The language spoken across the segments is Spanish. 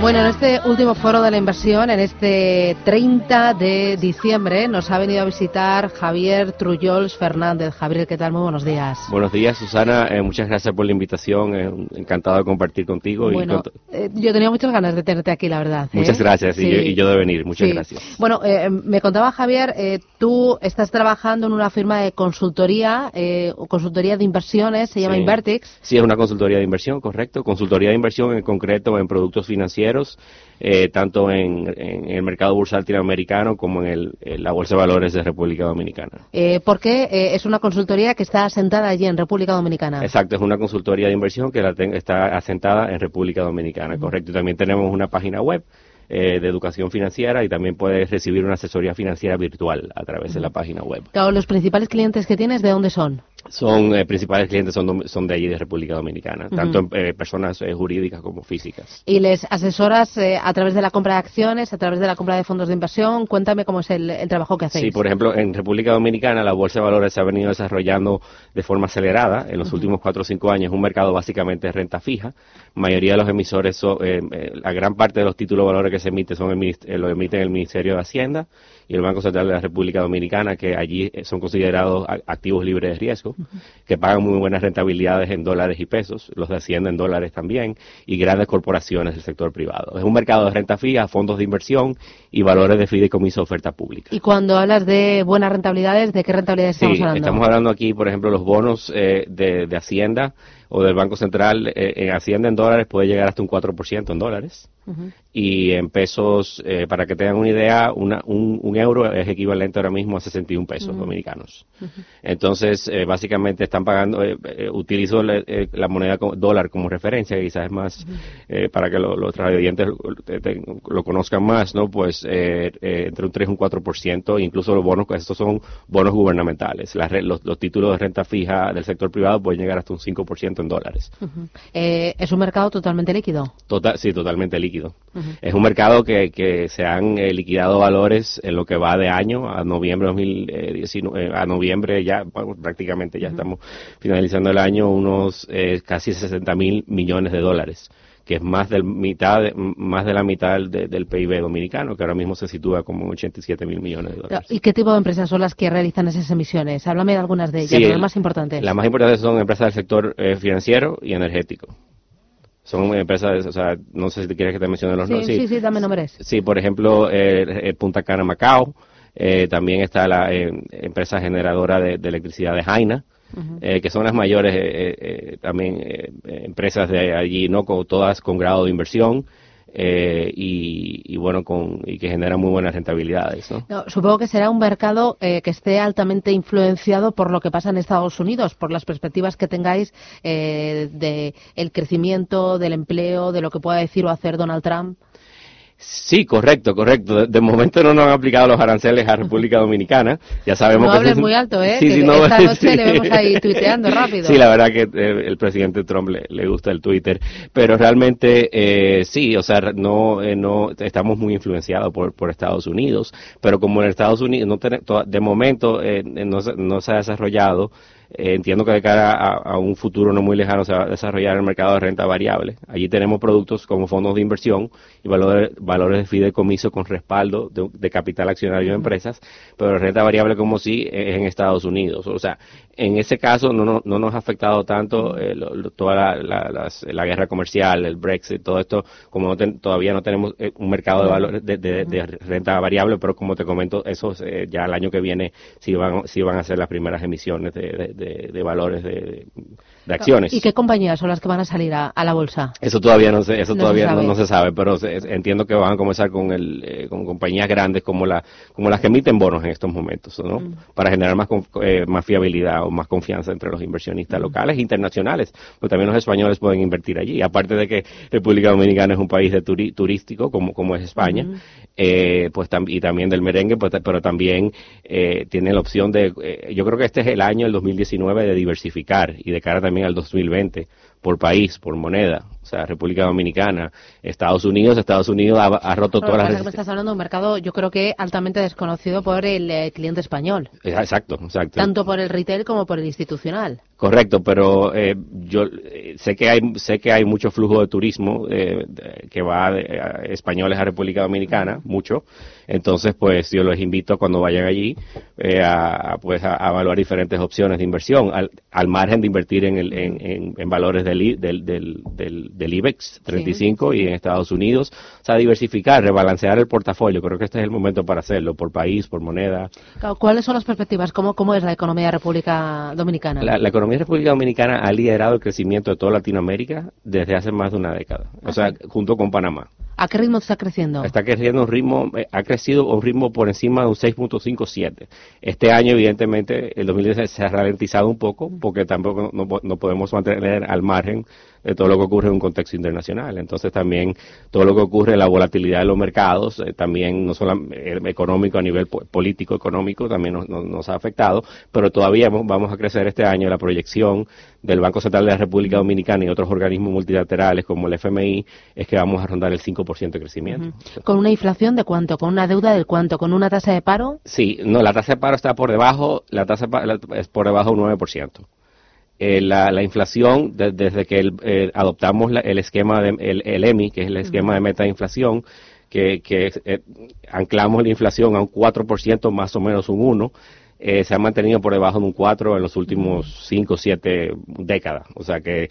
Bueno, en este último foro de la inversión, en este 30 de diciembre, nos ha venido a visitar Javier Trullols Fernández. Javier, ¿qué tal? Muy buenos días. Buenos días, Susana. Eh, muchas gracias por la invitación. Eh, encantado de compartir contigo. Bueno, eh, yo tenía muchas ganas de tenerte aquí, la verdad. Muchas gracias y, yo, de venir. Muchas gracias. Bueno, me contaba Javier, tú estás trabajando en una firma de consultoría, consultoría de inversiones, se llama Invertix. Sí, es una consultoría de inversión, correcto. Consultoría de inversión en concreto en productos financieros eh, tanto en, el mercado bursátil latinoamericano como en, la Bolsa de Valores de República Dominicana. Eh, ¿Por qué eh, es una consultoría que está asentada allí en República Dominicana? Exacto, es una consultoría de inversión que está asentada en República Dominicana, correcto. Y también tenemos una página web eh, de educación financiera y también puedes recibir una asesoría financiera virtual a través de la página web. Claro, los principales clientes que tienes, ¿de dónde son? Son eh, principales clientes son, son de allí de República Dominicana, tanto eh, personas jurídicas como físicas. ¿Y les asesoras a través de la compra de acciones, a través de la compra de fondos de inversión? Cuéntame cómo es el, trabajo que hacéis. Sí, por ejemplo, en República Dominicana la bolsa de valores se ha venido desarrollando de forma acelerada en los últimos cuatro o cinco años, un mercado básicamente de renta fija. La mayoría de los emisores, son, la gran parte de los títulos de valores que se emiten son eh, lo emiten el Ministerio de Hacienda y el Banco Central de la República Dominicana, que allí eh, son considerados activos libres de riesgo, que pagan muy buenas rentabilidades en dólares y pesos, los de Hacienda en dólares también, y grandes corporaciones del sector privado. Es un mercado de renta fija, fondos de inversión y valores de fideicomiso oferta pública. Y cuando hablas de buenas rentabilidades, ¿de qué rentabilidades estamos sí, hablando? Estamos hablando aquí, por ejemplo, los bonos eh, de, de Hacienda o del Banco Central eh, en Hacienda en dólares puede llegar hasta un 4% en dólares. Y en pesos, eh, para que tengan una idea, una, un, euro es equivalente ahora mismo a 61 pesos dominicanos. Entonces, eh, básicamente están pagando, utilizo la moneda dólar como referencia, que quizás es más para que los oyentes lo conozcan más, ¿no? Pues entre un 3 y un 4%, incluso los bonos, estos son bonos gubernamentales. los, los títulos de renta fija del sector privado pueden llegar hasta un 5% en dólares. Eh, ¿Es un mercado totalmente líquido? Total, sí, totalmente líquido. Es un mercado que, que se han eh, liquidado valores en lo que va de año a noviembre 2019, eh, a noviembre ya prácticamente ya estamos finalizando el año unos casi 60 mil millones de dólares que es más, del mitad más de la mitad del PIB dominicano, que ahora mismo se sitúa como en 87 mil millones de dólares. ¿Y qué tipo de empresas son las que realizan esas emisiones? Háblame de algunas de ellas, las más importantes. Las más importantes son empresas del sector eh, financiero y energético. Son empresas, o sea, no sé si quieres que te mencione los nombres. Sí, sí, sí, dame nombres. Sí, por ejemplo, eh, Punta Cana Macao, eh, también está la empresa generadora de, de electricidad de Jaina, eh, que son las mayores eh, eh, también empresas de allí, no todas con grado de inversión. y, bueno con, y que generan muy buenas rentabilidades. supongo que será un mercado que esté altamente influenciado por lo que pasa en Estados Unidos, por las perspectivas que tengáis de el crecimiento, del empleo, de lo que pueda decir o hacer Donald Trump. Sí, correcto, correcto. De, momento no nos han aplicado los aranceles a República Dominicana. Ya sabemos no que hables muy alto, ¿eh? Sí, sí, no, esta noche le vemos ahí tuiteando rápido. Sí, la verdad que eh, el presidente Trump le, gusta el Twitter, pero realmente eh, sí, o sea, no, eh, no estamos muy influenciados por, por Estados Unidos, pero como en Estados Unidos no de momento eh, no, no se ha desarrollado eh, entiendo que de cara a, un futuro no muy lejano se va a desarrollar el mercado de renta variable. Allí tenemos productos como fondos de inversión y valores, valores de fideicomiso con respaldo de, capital accionario de empresas, pero renta variable como sí es en Estados Unidos. O sea, en ese caso no, no, nos ha afectado tanto eh, toda la, guerra comercial, el Brexit, todo esto, como todavía no tenemos eh, un mercado de valores de, renta variable, pero como te comento, eso ya el año que viene sí van, sí van a ser las primeras emisiones de, de, valores de, acciones. ¿Y qué compañías son las que van a salir a, la bolsa? Eso todavía no se, eso todavía no, se sabe, pero entiendo que van a comenzar con, el, eh, con compañías grandes como, la, como las que emiten bonos en estos momentos, ¿no? Mm. Para generar más, eh, más fiabilidad o más confianza entre los inversionistas mm. locales e internacionales, porque también los españoles pueden invertir allí. Aparte de que República Dominicana es un país de turístico, como, como es España, eh, pues y también del merengue, pues, pero también eh, tiene la opción de, eh, yo creo que este es el año, el 2019, de diversificar y de cara también al 2020 por país, por moneda sea, República Dominicana, Estados Unidos, Estados Unidos ha, roto todas las... Que estás hablando de un mercado, yo creo que altamente desconocido por el eh, cliente español. Exacto, exacto. Tanto por el retail como por el institucional. Correcto, pero eh, yo eh, sé que hay sé que hay mucho flujo de turismo que va de españoles a República Dominicana, mucho. Entonces, pues yo los invito cuando vayan allí a, pues a, evaluar diferentes opciones de inversión al, al margen de invertir en, el, en, en, valores del, del, del del IBEX 35 y en Estados Unidos. O sea, diversificar, rebalancear el portafolio. Creo que este es el momento para hacerlo, por país, por moneda. ¿Cuáles son las perspectivas? ¿Cómo, cómo es la economía de República Dominicana? La, economía de República Dominicana ha liderado el crecimiento de toda Latinoamérica desde hace más de una década. O sea, junto con Panamá. ¿A qué ritmo está creciendo? Está creciendo un ritmo, eh, ha crecido un ritmo por encima de un 6.57. Este año, evidentemente, el 2016 se ha ralentizado un poco porque tampoco no, no podemos mantener al margen de todo lo que ocurre en un contexto internacional. Entonces también todo lo que ocurre en la volatilidad de los mercados, eh, también no solo eh, económico a nivel político, económico, también nos, ha afectado, pero todavía vamos a crecer este año la proyección del Banco Central de la República Dominicana y otros organismos multilaterales como el FMI es que vamos a rondar el 5% de crecimiento. ¿Con una inflación de cuánto? ¿Con una deuda de cuánto? ¿Con una tasa de paro? Sí, no, la tasa de paro está por debajo, la tasa es por debajo del 9%. Eh, la, inflación desde que eh, adoptamos el esquema de el, EMI, que es el esquema de meta de inflación, que, eh, anclamos la inflación a un 4% más o menos un 1, se ha mantenido por debajo de un 4 en los últimos 5 o 7 décadas. O sea que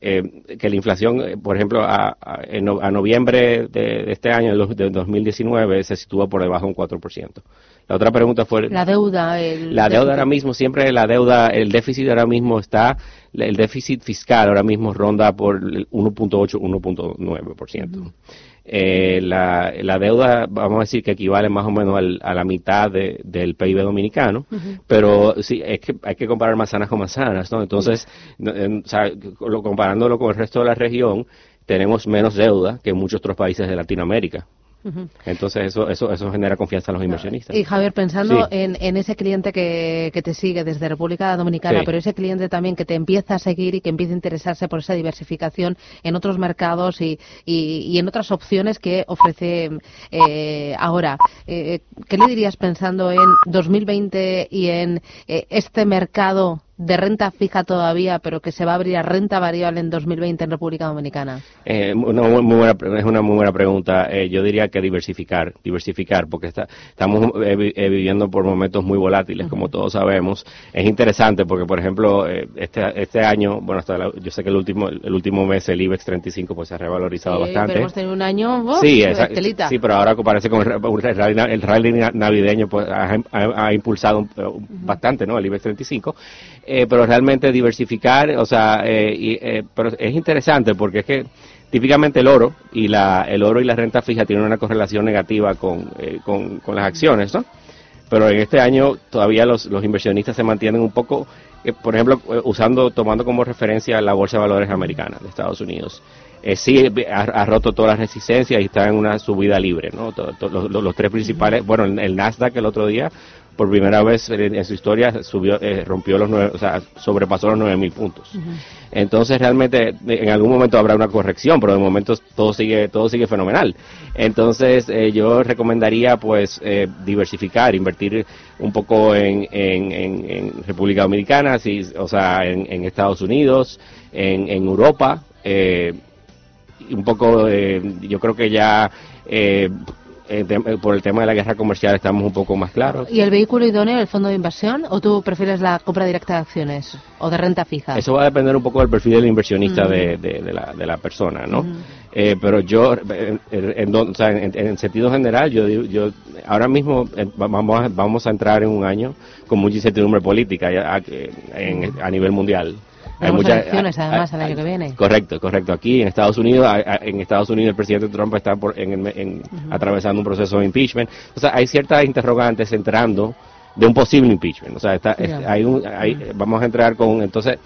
que la inflación, por ejemplo, a, a, noviembre de, este año, de 2019, se sitúa por debajo de un 4%. La otra pregunta fue... La deuda. la deuda ahora mismo, siempre la deuda, el déficit ahora mismo está, el déficit fiscal ahora mismo ronda por 1.8, 1.9%. Eh, la, la deuda, vamos a decir que equivale más o menos a la mitad del PIB dominicano, pero sí, es que hay que comparar manzanas con manzanas, ¿no? Entonces, comparándolo con el resto de la región, tenemos menos deuda que muchos otros países de Latinoamérica. Entonces eso, eso, eso genera confianza en los inversionistas. Y Javier, pensando en, en, ese cliente que, que, te sigue desde República Dominicana, pero ese cliente también que te empieza a seguir y que empieza a interesarse por esa diversificación en otros mercados y, y, en otras opciones que ofrece eh, ahora, eh, ¿qué le dirías pensando en 2020 y en eh, este mercado de renta fija todavía, pero que se va a abrir a renta variable en 2020 en República Dominicana? Eh, una muy, buena, es una muy buena pregunta. Eh, yo diría que diversificar, diversificar, porque está, estamos eh, eh, viviendo por momentos muy volátiles, como todos sabemos. Es interesante porque, por ejemplo, este, este año, bueno, hasta yo sé que el último, el último mes el IBEX 35 pues se ha revalorizado bastante. Pero hemos tenido un año, sí, sí, pero ahora parece con el, rally, navideño pues ha, impulsado bastante, ¿no? El IBEX 35 eh, pero realmente diversificar, o sea, eh, eh, pero es interesante porque es que típicamente el oro y la, el oro y la renta fija tienen una correlación negativa con, con, las acciones, ¿no? Pero en este año todavía los, los inversionistas se mantienen un poco, por ejemplo, usando, tomando como referencia la Bolsa de Valores Americana de Estados Unidos. sí ha, roto todas las resistencias y está en una subida libre, ¿no? los, los, tres principales, bueno, el Nasdaq el otro día por primera vez en, su historia subió, eh, rompió los nueve, o sea, sobrepasó los 9.000 puntos. Entonces realmente en algún momento habrá una corrección, pero de momento todo sigue, todo sigue fenomenal. Entonces eh, yo recomendaría pues eh, diversificar, invertir un poco en, en, República Dominicana, si, o sea, en, Estados Unidos, en, Europa, un poco, yo creo que ya eh, eh, por el tema de la guerra comercial estamos un poco más claros. ¿Y el vehículo idóneo, el fondo de inversión, o tú prefieres la compra directa de acciones o de renta fija? Eso va a depender un poco del perfil del inversionista de, de, la, de la persona, ¿no? eh, pero yo, en, en, o sea, en, sentido general, yo, yo ahora mismo eh, vamos, a, vamos a entrar en un año con mucha incertidumbre política a, a, a nivel mundial. Hay muchas elecciones además el año que viene. Correcto, correcto. Aquí en Estados Unidos, en Estados Unidos el presidente Trump está por, en, atravesando un proceso de impeachment. O sea, hay ciertas interrogantes entrando de un posible impeachment. O sea, está, hay un, vamos a entrar con, entonces,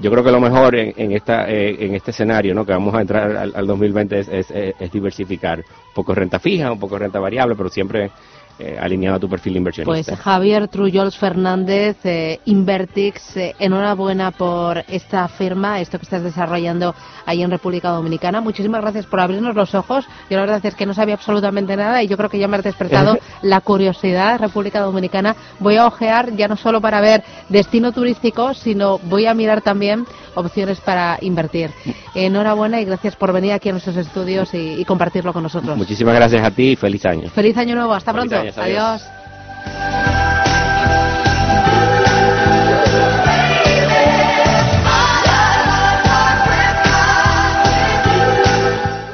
yo creo que lo mejor en, esta, eh, en este escenario, ¿no? Que vamos a entrar al, al 2020 es, es, es, diversificar un poco renta fija, un poco renta variable, pero siempre eh, alineado a tu perfil inversionista. Pues Javier Trullols Fernández, eh, Invertix, eh, enhorabuena por esta firma, esto que estás desarrollando ahí en República Dominicana. Muchísimas gracias por abrirnos los ojos. Yo la verdad es que no sabía absolutamente nada y yo creo que ya me has despertado la curiosidad República Dominicana. Voy a ojear ya no solo para ver destino turístico, sino voy a mirar también opciones para invertir. Enhorabuena y gracias por venir aquí a nuestros estudios y, compartirlo con nosotros. Muchísimas gracias a ti y feliz año. Feliz año nuevo. Hasta pronto adiós.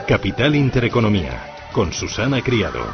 Capital Intereconomía, con Susana Criado.